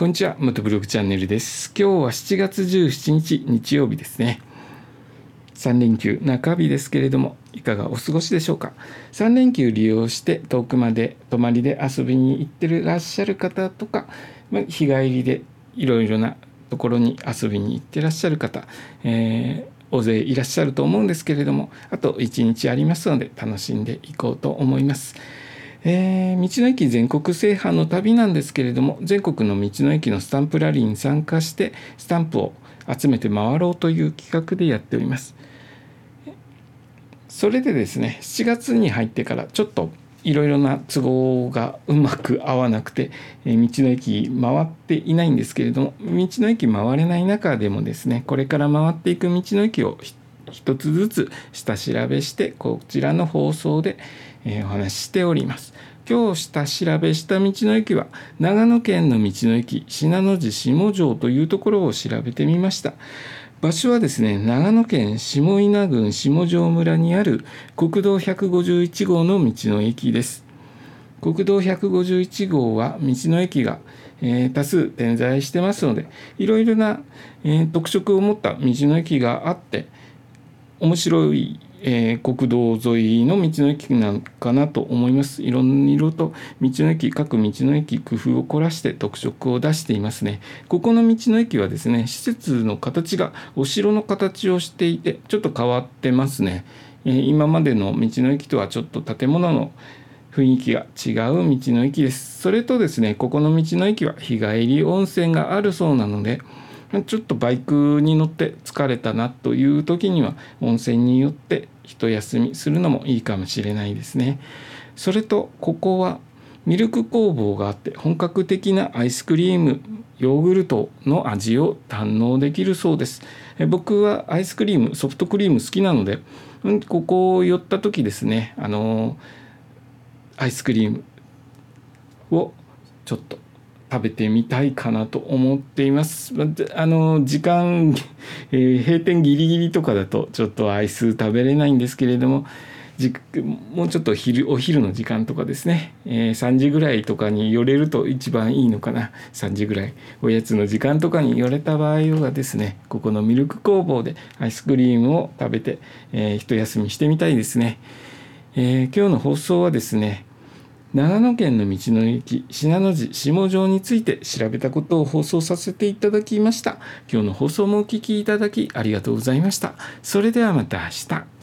こんにちは元ブログチャンネルです。今日は7月17日日曜日ですね。3連休中日ですけれどもいかがお過ごしでしょうか？3連休利用して遠くまで泊まりで遊びに行ってらっしゃる方とか、ま日帰りでいろいろなところに遊びに行ってらっしゃる方、えー大勢いらっしゃると思うんですけれどもあと1日ありますので楽しんでいこうと思います。えー、道の駅全国制覇の旅なんですけれども全国の道の駅のスタンプラリーに参加してスタンプを集めて回ろうという企画でやっております。それでですね7月に入ってからちょっといろいろな都合がうまく合わなくて、え道の駅回っていないんですけれども道の駅回れない中でもですねこれから回っていく道の駅を一つずつ下調べしてこちらの放送で、えお話ししております。今日下調べした道の駅は長野県の道の駅信濃路下城というところを調べてみました。場所はですね長野県下稲郡下條村にある国道151号の道の駅です国道151号は道の駅が、えー、多数点在してますのでいろいろな、えー、特色を持った道の駅があって面白いえー、国道沿いの道の駅なのかなと思います。いろいろと道の駅、各道の駅、工夫を凝らして特色を出していますね。ここの道の駅はですね、施設の形がお城の形をしていて、ちょっと変わってますね。えー、今までの道の駅とはちょっと建物の雰囲気が違う道の駅です。それとですね、ここの道の駅は日帰り温泉があるそうなので、ちょっとバイクに乗って疲れたなという時には温泉によって一休みするのもいいかもしれないですね。それとここはミルク工房があって本格的なアイスクリームヨーグルトの味を堪能できるそうです僕はアイスクリームソフトクリーム好きなのでここを寄った時ですねあのアイスクリームをちょっと食べてみたいかなと思っています。あの時間、えー、閉店ギリギリとかだとちょっとアイス食べれないんですけれどももうちょっと昼お昼の時間とかですね、えー、3時ぐらいとかに寄れると一番いいのかな。3時ぐらいおやつの時間とかに寄れた場合はですねここのミルク工房でアイスクリームを食べて、えー、一休みしてみたいですね、えー、今日の放送はですね長野県の道の駅信濃寺下城について調べたことを放送させていただきました。今日の放送もお聞きいただきありがとうございました。それではまた明日。